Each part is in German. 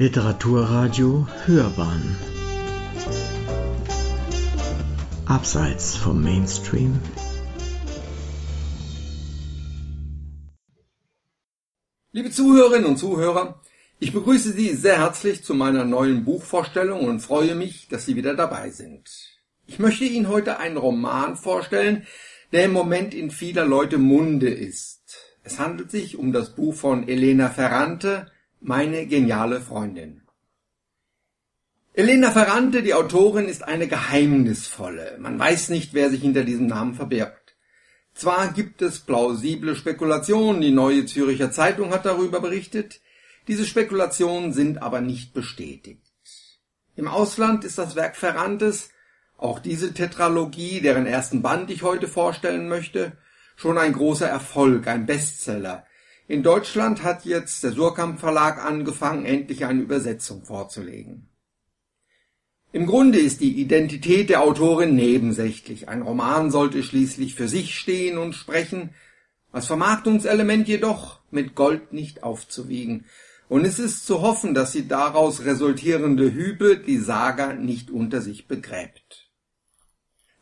Literaturradio Hörbahn Abseits vom Mainstream Liebe Zuhörerinnen und Zuhörer, ich begrüße Sie sehr herzlich zu meiner neuen Buchvorstellung und freue mich, dass Sie wieder dabei sind. Ich möchte Ihnen heute einen Roman vorstellen, der im Moment in vieler Leute Munde ist. Es handelt sich um das Buch von Elena Ferrante, meine geniale Freundin. Elena Ferrante, die Autorin, ist eine geheimnisvolle. Man weiß nicht, wer sich hinter diesem Namen verbirgt. Zwar gibt es plausible Spekulationen, die Neue Züricher Zeitung hat darüber berichtet, diese Spekulationen sind aber nicht bestätigt. Im Ausland ist das Werk Ferrantes, auch diese Tetralogie, deren ersten Band ich heute vorstellen möchte, schon ein großer Erfolg, ein Bestseller, in Deutschland hat jetzt der Surkamp Verlag angefangen, endlich eine Übersetzung vorzulegen. Im Grunde ist die Identität der Autorin nebensächlich. Ein Roman sollte schließlich für sich stehen und sprechen, als Vermarktungselement jedoch mit Gold nicht aufzuwiegen. Und es ist zu hoffen, dass die daraus resultierende Hübe die Saga nicht unter sich begräbt.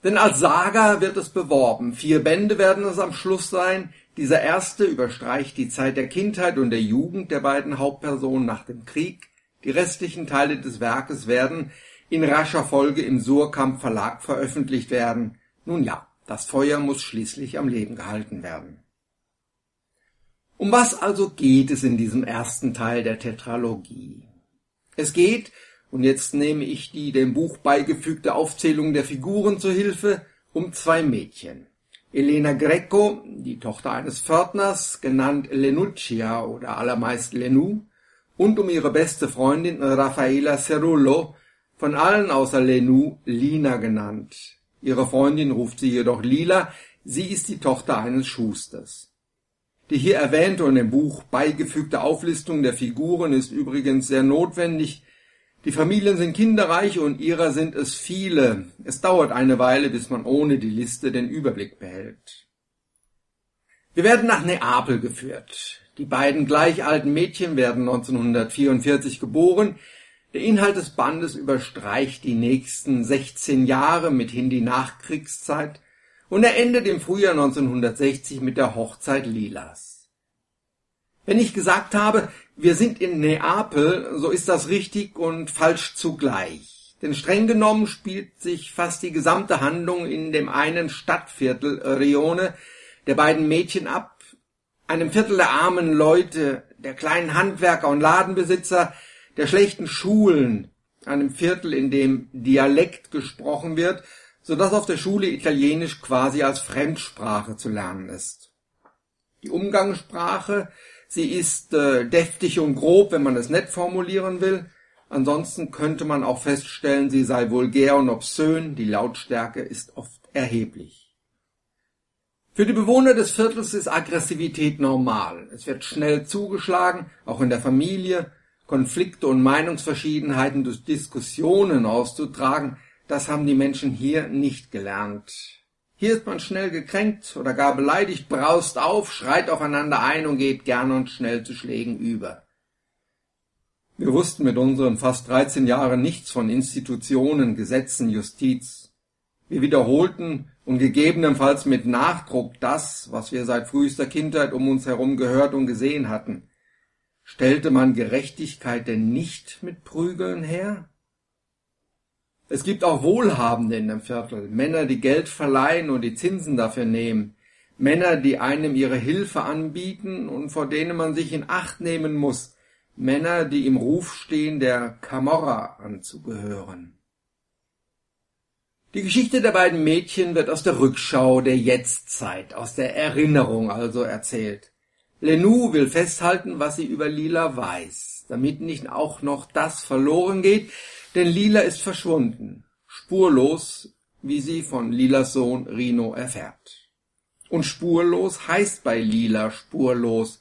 Denn als Saga wird es beworben. Vier Bände werden es am Schluss sein, dieser erste überstreicht die Zeit der Kindheit und der Jugend der beiden Hauptpersonen nach dem Krieg. Die restlichen Teile des Werkes werden in rascher Folge im Surkamp Verlag veröffentlicht werden. Nun ja, das Feuer muss schließlich am Leben gehalten werden. Um was also geht es in diesem ersten Teil der Tetralogie? Es geht, und jetzt nehme ich die dem Buch beigefügte Aufzählung der Figuren zur Hilfe, um zwei Mädchen. Elena Greco, die Tochter eines Pförtners, genannt Lenuccia oder allermeist Lenu, und um ihre beste Freundin Raffaela Cerullo, von allen außer Lenu Lina genannt. Ihre Freundin ruft sie jedoch Lila, sie ist die Tochter eines Schusters. Die hier erwähnte und im Buch beigefügte Auflistung der Figuren ist übrigens sehr notwendig, die Familien sind kinderreich und ihrer sind es viele. Es dauert eine Weile, bis man ohne die Liste den Überblick behält. Wir werden nach Neapel geführt. Die beiden gleich alten Mädchen werden 1944 geboren. Der Inhalt des Bandes überstreicht die nächsten 16 Jahre mithin die Nachkriegszeit und er endet im Frühjahr 1960 mit der Hochzeit Lilas. Wenn ich gesagt habe, wir sind in Neapel, so ist das richtig und falsch zugleich. Denn streng genommen spielt sich fast die gesamte Handlung in dem einen Stadtviertel Rione der beiden Mädchen ab, einem Viertel der armen Leute, der kleinen Handwerker und Ladenbesitzer, der schlechten Schulen, einem Viertel, in dem Dialekt gesprochen wird, so dass auf der Schule Italienisch quasi als Fremdsprache zu lernen ist. Die Umgangssprache Sie ist äh, deftig und grob, wenn man es nett formulieren will. Ansonsten könnte man auch feststellen, sie sei vulgär und obszön, die Lautstärke ist oft erheblich. Für die Bewohner des Viertels ist Aggressivität normal. Es wird schnell zugeschlagen, auch in der Familie. Konflikte und Meinungsverschiedenheiten durch Diskussionen auszutragen, das haben die Menschen hier nicht gelernt. Hier ist man schnell gekränkt oder gar beleidigt, braust auf, schreit aufeinander ein und geht gern und schnell zu Schlägen über. Wir wussten mit unseren fast 13 Jahren nichts von Institutionen, Gesetzen, Justiz. Wir wiederholten und gegebenenfalls mit Nachdruck das, was wir seit frühester Kindheit um uns herum gehört und gesehen hatten. Stellte man Gerechtigkeit denn nicht mit Prügeln her? Es gibt auch Wohlhabende in dem Viertel, Männer, die Geld verleihen und die Zinsen dafür nehmen, Männer, die einem ihre Hilfe anbieten und vor denen man sich in Acht nehmen muss, Männer, die im Ruf stehen, der Camorra anzugehören. Die Geschichte der beiden Mädchen wird aus der Rückschau der Jetztzeit, aus der Erinnerung also erzählt. Lenou will festhalten, was sie über Lila weiß, damit nicht auch noch das verloren geht, denn Lila ist verschwunden, spurlos, wie sie von Lilas Sohn Rino erfährt. Und spurlos heißt bei Lila spurlos.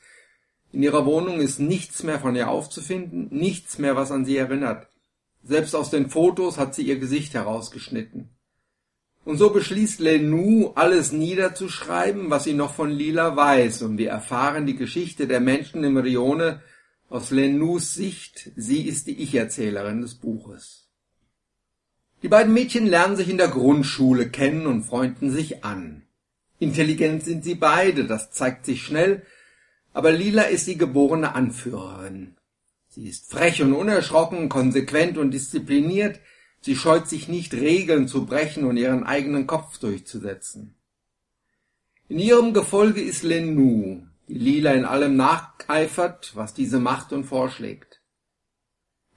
In ihrer Wohnung ist nichts mehr von ihr aufzufinden, nichts mehr, was an sie erinnert. Selbst aus den Fotos hat sie ihr Gesicht herausgeschnitten. Und so beschließt Lenou, alles niederzuschreiben, was sie noch von Lila weiß, und wir erfahren die Geschichte der Menschen im Rione Aus Lenus Sicht, sie ist die Ich-Erzählerin des Buches. Die beiden Mädchen lernen sich in der Grundschule kennen und freunden sich an. Intelligent sind sie beide, das zeigt sich schnell, aber Lila ist die geborene Anführerin. Sie ist frech und unerschrocken, konsequent und diszipliniert, sie scheut sich nicht, Regeln zu brechen und ihren eigenen Kopf durchzusetzen. In ihrem Gefolge ist Lenu, die Lila in allem nacheifert, was diese macht und vorschlägt.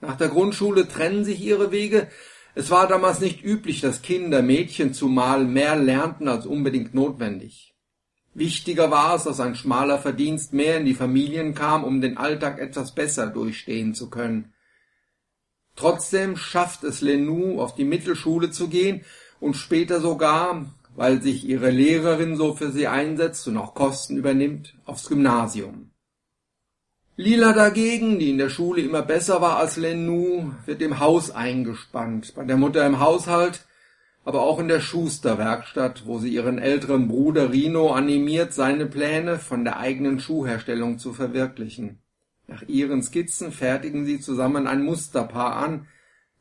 Nach der Grundschule trennen sich ihre Wege, es war damals nicht üblich, dass Kinder, Mädchen zumal mehr lernten als unbedingt notwendig. Wichtiger war es, dass ein schmaler Verdienst mehr in die Familien kam, um den Alltag etwas besser durchstehen zu können. Trotzdem schafft es Lenou, auf die Mittelschule zu gehen und später sogar, weil sich ihre Lehrerin so für sie einsetzt und auch Kosten übernimmt, aufs Gymnasium. Lila dagegen, die in der Schule immer besser war als Lenou, wird im Haus eingespannt, bei der Mutter im Haushalt, aber auch in der Schusterwerkstatt, wo sie ihren älteren Bruder Rino animiert, seine Pläne von der eigenen Schuhherstellung zu verwirklichen. Nach ihren Skizzen fertigen sie zusammen ein Musterpaar an,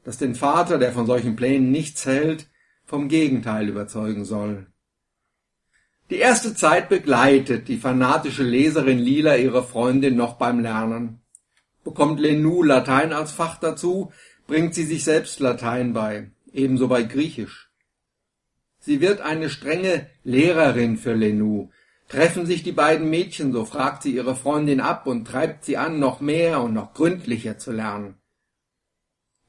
das den Vater, der von solchen Plänen nichts hält, vom Gegenteil überzeugen soll. Die erste Zeit begleitet die fanatische Leserin Lila ihre Freundin noch beim Lernen. Bekommt Lenou Latein als Fach dazu, bringt sie sich selbst Latein bei, ebenso bei Griechisch. Sie wird eine strenge Lehrerin für Lenou. Treffen sich die beiden Mädchen, so fragt sie ihre Freundin ab und treibt sie an, noch mehr und noch gründlicher zu lernen.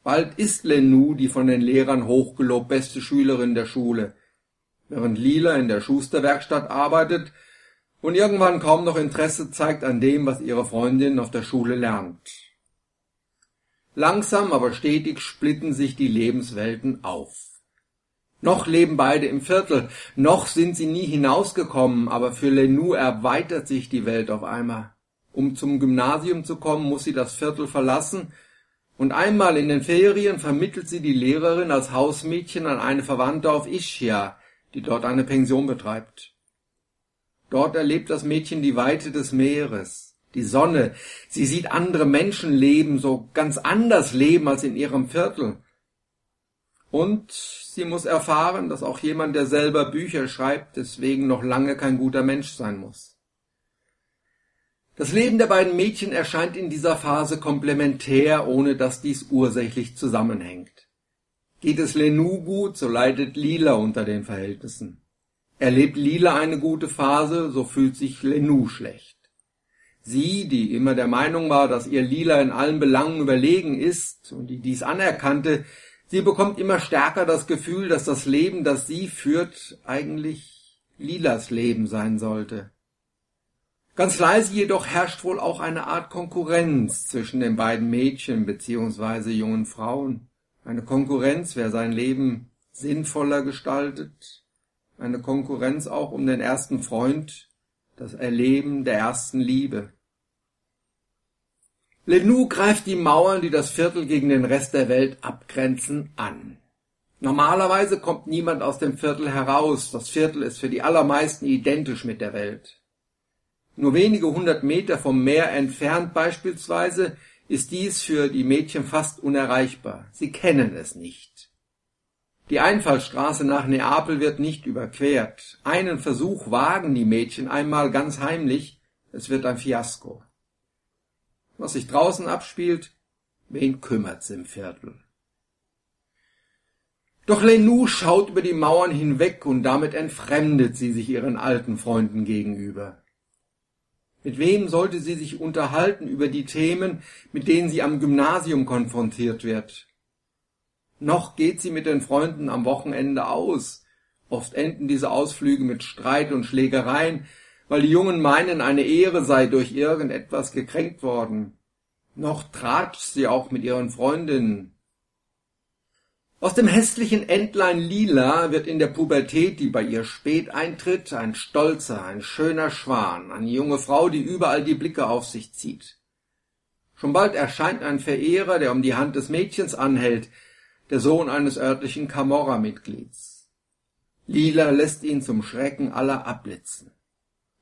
Bald ist Lenou die von den Lehrern hochgelobt beste Schülerin der Schule während Lila in der Schusterwerkstatt arbeitet und irgendwann kaum noch Interesse zeigt an dem, was ihre Freundin auf der Schule lernt. Langsam aber stetig splitten sich die Lebenswelten auf. Noch leben beide im Viertel, noch sind sie nie hinausgekommen, aber für Lenou erweitert sich die Welt auf einmal. Um zum Gymnasium zu kommen, muss sie das Viertel verlassen, und einmal in den Ferien vermittelt sie die Lehrerin als Hausmädchen an eine Verwandte auf Ischia, die dort eine Pension betreibt. Dort erlebt das Mädchen die Weite des Meeres, die Sonne. Sie sieht andere Menschen leben, so ganz anders leben als in ihrem Viertel. Und sie muss erfahren, dass auch jemand, der selber Bücher schreibt, deswegen noch lange kein guter Mensch sein muss. Das Leben der beiden Mädchen erscheint in dieser Phase komplementär, ohne dass dies ursächlich zusammenhängt. Geht es Lenou gut, so leidet Lila unter den Verhältnissen. Erlebt Lila eine gute Phase, so fühlt sich Lenou schlecht. Sie, die immer der Meinung war, dass ihr Lila in allen Belangen überlegen ist und die dies anerkannte, sie bekommt immer stärker das Gefühl, dass das Leben, das sie führt, eigentlich Lilas Leben sein sollte. Ganz leise jedoch herrscht wohl auch eine Art Konkurrenz zwischen den beiden Mädchen bzw. jungen Frauen. Eine Konkurrenz, wer sein Leben sinnvoller gestaltet. Eine Konkurrenz auch um den ersten Freund, das Erleben der ersten Liebe. Lenou greift die Mauern, die das Viertel gegen den Rest der Welt abgrenzen, an. Normalerweise kommt niemand aus dem Viertel heraus. Das Viertel ist für die allermeisten identisch mit der Welt. Nur wenige hundert Meter vom Meer entfernt beispielsweise ist dies für die Mädchen fast unerreichbar. Sie kennen es nicht. Die Einfallstraße nach Neapel wird nicht überquert. Einen Versuch wagen die Mädchen einmal ganz heimlich, es wird ein Fiasko. Was sich draußen abspielt, wen kümmert's im Viertel? Doch Lenou schaut über die Mauern hinweg und damit entfremdet sie sich ihren alten Freunden gegenüber. Mit wem sollte sie sich unterhalten über die Themen, mit denen sie am Gymnasium konfrontiert wird? Noch geht sie mit den Freunden am Wochenende aus. Oft enden diese Ausflüge mit Streit und Schlägereien, weil die Jungen meinen, eine Ehre sei durch irgendetwas gekränkt worden. Noch tratscht sie auch mit ihren Freundinnen. Aus dem hässlichen Entlein Lila wird in der Pubertät, die bei ihr spät eintritt, ein stolzer, ein schöner Schwan, eine junge Frau, die überall die Blicke auf sich zieht. Schon bald erscheint ein Verehrer, der um die Hand des Mädchens anhält, der Sohn eines örtlichen Camorra-Mitglieds. Lila lässt ihn zum Schrecken aller abblitzen.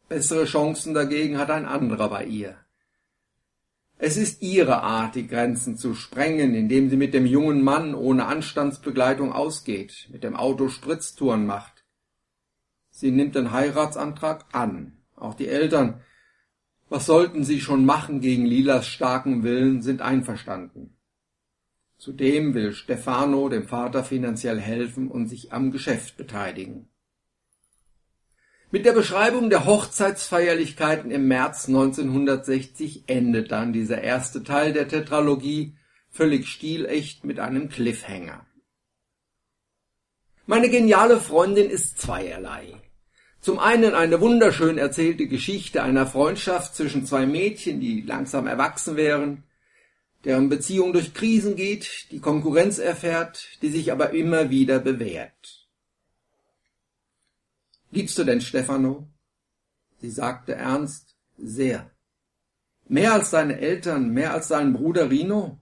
Bessere Chancen dagegen hat ein anderer bei ihr. Es ist ihre Art, die Grenzen zu sprengen, indem sie mit dem jungen Mann ohne Anstandsbegleitung ausgeht, mit dem Auto Spritztouren macht. Sie nimmt den Heiratsantrag an. Auch die Eltern, was sollten sie schon machen gegen Lilas starken Willen, sind einverstanden. Zudem will Stefano dem Vater finanziell helfen und sich am Geschäft beteiligen. Mit der Beschreibung der Hochzeitsfeierlichkeiten im März 1960 endet dann dieser erste Teil der Tetralogie völlig stilecht mit einem Cliffhanger. Meine geniale Freundin ist zweierlei. Zum einen eine wunderschön erzählte Geschichte einer Freundschaft zwischen zwei Mädchen, die langsam erwachsen wären, deren Beziehung durch Krisen geht, die Konkurrenz erfährt, die sich aber immer wieder bewährt. Liebst du denn Stefano? Sie sagte ernst, sehr. Mehr als deine Eltern, mehr als deinen Bruder Rino?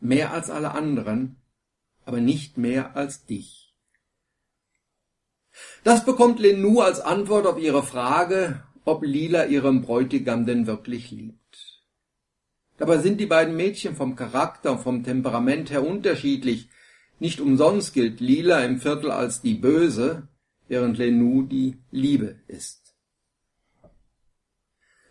Mehr als alle anderen, aber nicht mehr als dich. Das bekommt Lenou als Antwort auf ihre Frage, ob Lila ihrem Bräutigam denn wirklich liebt. Dabei sind die beiden Mädchen vom Charakter und vom Temperament her unterschiedlich. Nicht umsonst gilt Lila im Viertel als die Böse, während Lenou die Liebe ist.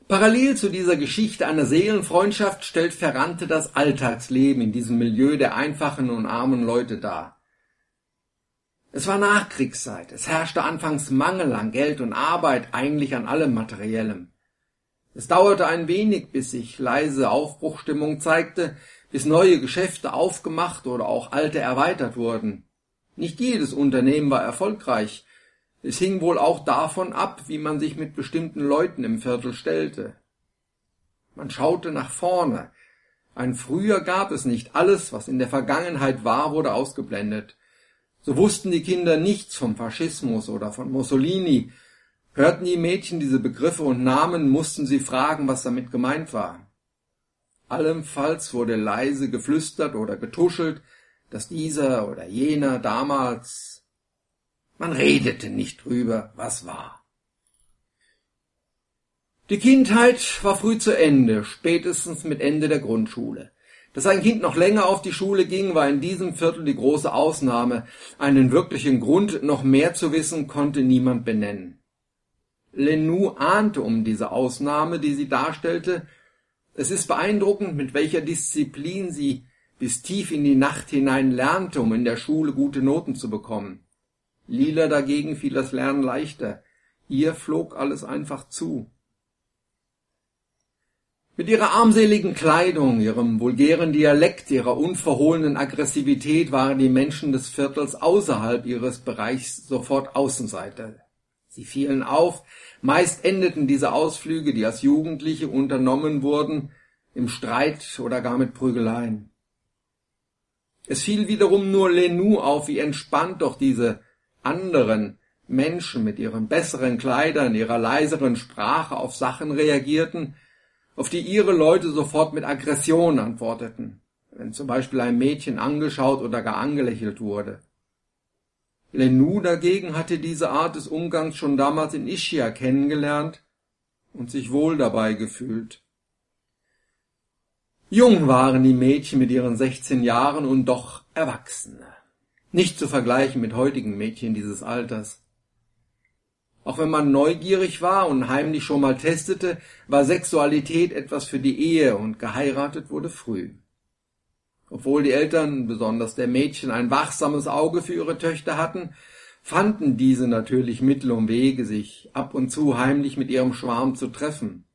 Parallel zu dieser Geschichte einer Seelenfreundschaft stellt Ferrante das Alltagsleben in diesem Milieu der einfachen und armen Leute dar. Es war Nachkriegszeit, es herrschte anfangs Mangel an Geld und Arbeit, eigentlich an allem Materiellem. Es dauerte ein wenig, bis sich leise Aufbruchstimmung zeigte, bis neue Geschäfte aufgemacht oder auch alte erweitert wurden. Nicht jedes Unternehmen war erfolgreich, es hing wohl auch davon ab, wie man sich mit bestimmten Leuten im Viertel stellte. Man schaute nach vorne. Ein Früher gab es nicht. Alles, was in der Vergangenheit war, wurde ausgeblendet. So wussten die Kinder nichts vom Faschismus oder von Mussolini. Hörten die Mädchen diese Begriffe und Namen, mussten sie fragen, was damit gemeint war. Allenfalls wurde leise geflüstert oder getuschelt, dass dieser oder jener damals man redete nicht drüber, was war. Die Kindheit war früh zu Ende, spätestens mit Ende der Grundschule. Dass ein Kind noch länger auf die Schule ging, war in diesem Viertel die große Ausnahme. Einen wirklichen Grund, noch mehr zu wissen, konnte niemand benennen. Lenou ahnte um diese Ausnahme, die sie darstellte. Es ist beeindruckend, mit welcher Disziplin sie bis tief in die Nacht hinein lernte, um in der Schule gute Noten zu bekommen. Lila dagegen fiel das Lernen leichter. Ihr flog alles einfach zu. Mit ihrer armseligen Kleidung, ihrem vulgären Dialekt, ihrer unverhohlenen Aggressivität waren die Menschen des Viertels außerhalb ihres Bereichs sofort Außenseiter. Sie fielen auf, meist endeten diese Ausflüge, die als Jugendliche unternommen wurden, im Streit oder gar mit Prügeleien. Es fiel wiederum nur Lenou auf, wie entspannt doch diese anderen Menschen mit ihren besseren Kleidern, ihrer leiseren Sprache auf Sachen reagierten, auf die ihre Leute sofort mit Aggression antworteten, wenn zum Beispiel ein Mädchen angeschaut oder gar angelächelt wurde. Lenou dagegen hatte diese Art des Umgangs schon damals in Ischia kennengelernt und sich wohl dabei gefühlt. Jung waren die Mädchen mit ihren 16 Jahren und doch Erwachsene nicht zu vergleichen mit heutigen Mädchen dieses Alters. Auch wenn man neugierig war und heimlich schon mal testete, war Sexualität etwas für die Ehe und geheiratet wurde früh. Obwohl die Eltern, besonders der Mädchen, ein wachsames Auge für ihre Töchter hatten, fanden diese natürlich Mittel und Wege, sich ab und zu heimlich mit ihrem Schwarm zu treffen.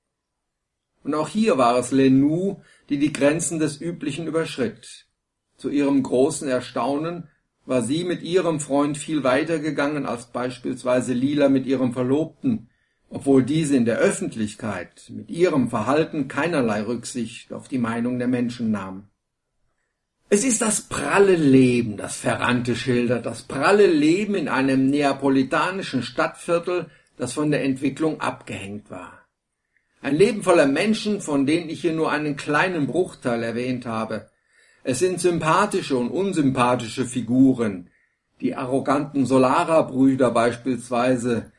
Und auch hier war es Lenou, die die Grenzen des Üblichen überschritt. Zu ihrem großen Erstaunen war sie mit ihrem Freund viel weiter gegangen als beispielsweise Lila mit ihrem Verlobten, obwohl diese in der Öffentlichkeit mit ihrem Verhalten keinerlei Rücksicht auf die Meinung der Menschen nahm. Es ist das pralle Leben, das Ferrante schildert, das pralle Leben in einem neapolitanischen Stadtviertel, das von der Entwicklung abgehängt war. Ein Leben voller Menschen, von denen ich hier nur einen kleinen Bruchteil erwähnt habe, es sind sympathische und unsympathische Figuren, die arroganten Solara-Brüder beispielsweise,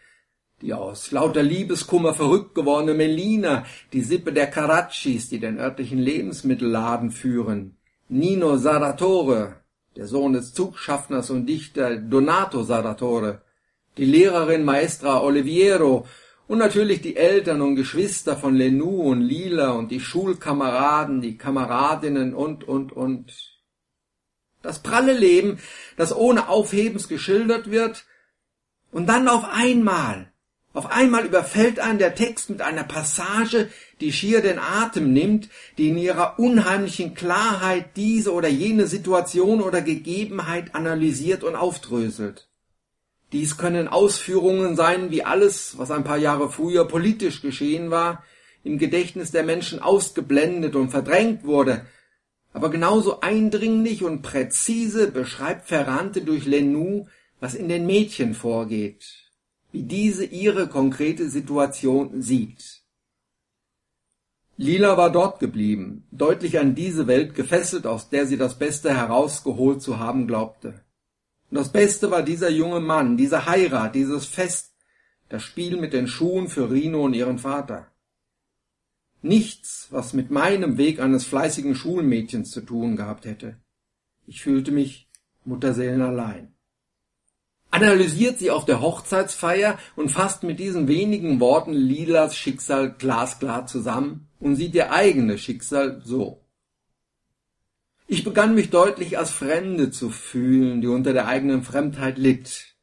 die aus lauter Liebeskummer verrückt gewordene Melina, die Sippe der Caraccis, die den örtlichen Lebensmittelladen führen, Nino Saratore, der Sohn des Zugschaffners und Dichter Donato Saratore, die Lehrerin Maestra Oliviero und natürlich die Eltern und Geschwister von Lenou und Lila und die Schulkameraden, die Kameradinnen und, und, und. Das pralle Leben, das ohne Aufhebens geschildert wird, und dann auf einmal, auf einmal überfällt einen der Text mit einer Passage, die schier den Atem nimmt, die in ihrer unheimlichen Klarheit diese oder jene Situation oder Gegebenheit analysiert und aufdröselt. Dies können Ausführungen sein, wie alles, was ein paar Jahre früher politisch geschehen war, im Gedächtnis der Menschen ausgeblendet und verdrängt wurde, aber genauso eindringlich und präzise beschreibt Ferrante durch Lenou, was in den Mädchen vorgeht, wie diese ihre konkrete Situation sieht. Lila war dort geblieben, deutlich an diese Welt gefesselt, aus der sie das Beste herausgeholt zu haben glaubte. Und das Beste war dieser junge Mann, diese Heirat, dieses Fest, das Spiel mit den Schuhen für Rino und ihren Vater. Nichts, was mit meinem Weg eines fleißigen Schulmädchens zu tun gehabt hätte. Ich fühlte mich Mutterseelen allein. Analysiert sie auf der Hochzeitsfeier und fasst mit diesen wenigen Worten Lilas Schicksal glasklar zusammen und sieht ihr eigenes Schicksal so. Ich begann mich deutlich als Fremde zu fühlen, die unter der eigenen Fremdheit litt.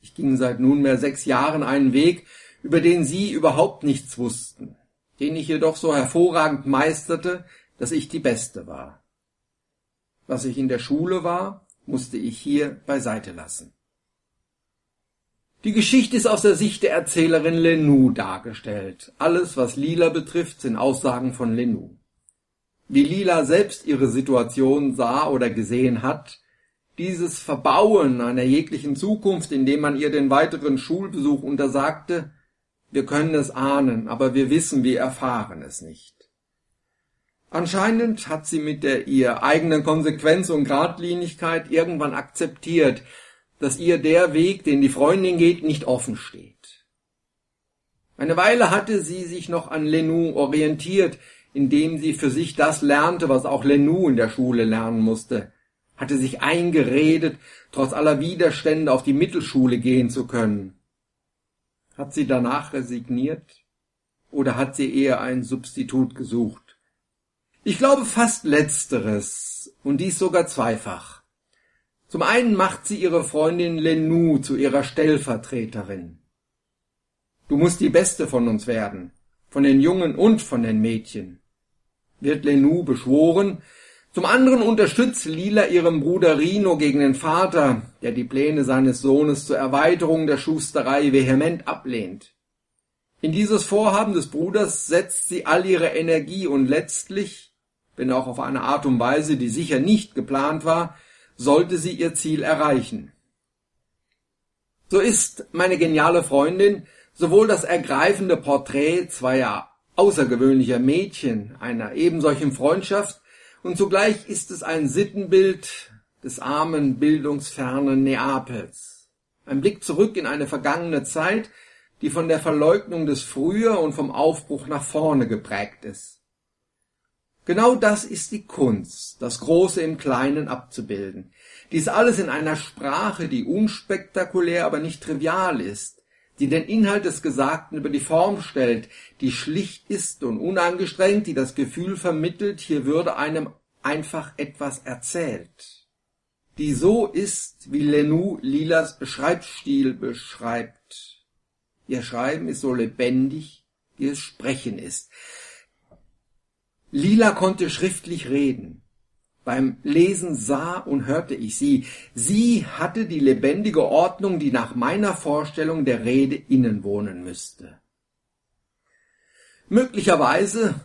Ich ging seit nunmehr sechs Jahren einen Weg, über den sie überhaupt nichts wussten, den ich jedoch so hervorragend meisterte, dass ich die Beste war. Was ich in der Schule war, musste ich hier beiseite lassen. Die Geschichte ist aus der Sicht der Erzählerin Lenou dargestellt. Alles, was Lila betrifft, sind Aussagen von Lenou wie Lila selbst ihre Situation sah oder gesehen hat, dieses Verbauen einer jeglichen Zukunft, indem man ihr den weiteren Schulbesuch untersagte, wir können es ahnen, aber wir wissen, wir erfahren es nicht. Anscheinend hat sie mit der ihr eigenen Konsequenz und Gradlinigkeit irgendwann akzeptiert, dass ihr der Weg, den die Freundin geht, nicht offen steht. Eine Weile hatte sie sich noch an Lenou orientiert, indem sie für sich das lernte, was auch Lenou in der Schule lernen musste, hatte sich eingeredet, trotz aller Widerstände auf die Mittelschule gehen zu können. Hat sie danach resigniert? Oder hat sie eher ein Substitut gesucht? Ich glaube fast letzteres, und dies sogar zweifach. Zum einen macht sie ihre Freundin Lenou zu ihrer Stellvertreterin. Du musst die Beste von uns werden, von den Jungen und von den Mädchen wird Lenou beschworen. Zum anderen unterstützt Lila ihren Bruder Rino gegen den Vater, der die Pläne seines Sohnes zur Erweiterung der Schusterei vehement ablehnt. In dieses Vorhaben des Bruders setzt sie all ihre Energie und letztlich, wenn auch auf eine Art und Weise, die sicher nicht geplant war, sollte sie ihr Ziel erreichen. So ist meine geniale Freundin sowohl das ergreifende Porträt zweier außergewöhnlicher Mädchen, einer ebensolchen Freundschaft, und zugleich ist es ein Sittenbild des armen, bildungsfernen Neapels. Ein Blick zurück in eine vergangene Zeit, die von der Verleugnung des Früher und vom Aufbruch nach vorne geprägt ist. Genau das ist die Kunst, das Große im Kleinen abzubilden. Dies alles in einer Sprache, die unspektakulär, aber nicht trivial ist, die den Inhalt des Gesagten über die Form stellt, die schlicht ist und unangestrengt, die das Gefühl vermittelt, hier würde einem einfach etwas erzählt, die so ist, wie Lenou Lilas Schreibstil beschreibt. Ihr Schreiben ist so lebendig, wie es Sprechen ist. Lila konnte schriftlich reden. Beim Lesen sah und hörte ich sie. Sie hatte die lebendige Ordnung, die nach meiner Vorstellung der Rede innen wohnen müsste. Möglicherweise,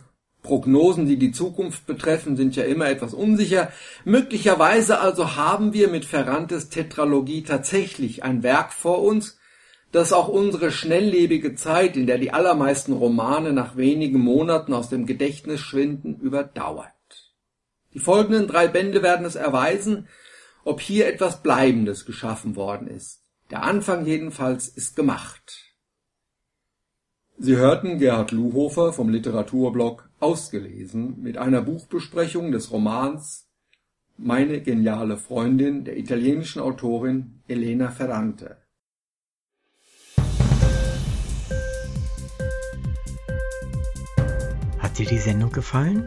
Prognosen, die die Zukunft betreffen, sind ja immer etwas unsicher, möglicherweise also haben wir mit Ferrantes Tetralogie tatsächlich ein Werk vor uns, das auch unsere schnelllebige Zeit, in der die allermeisten Romane nach wenigen Monaten aus dem Gedächtnis schwinden, überdauert. Die folgenden drei Bände werden es erweisen, ob hier etwas Bleibendes geschaffen worden ist. Der Anfang jedenfalls ist gemacht. Sie hörten Gerhard Luhofer vom Literaturblog Ausgelesen mit einer Buchbesprechung des Romans Meine geniale Freundin der italienischen Autorin Elena Ferrante. Hat dir die Sendung gefallen?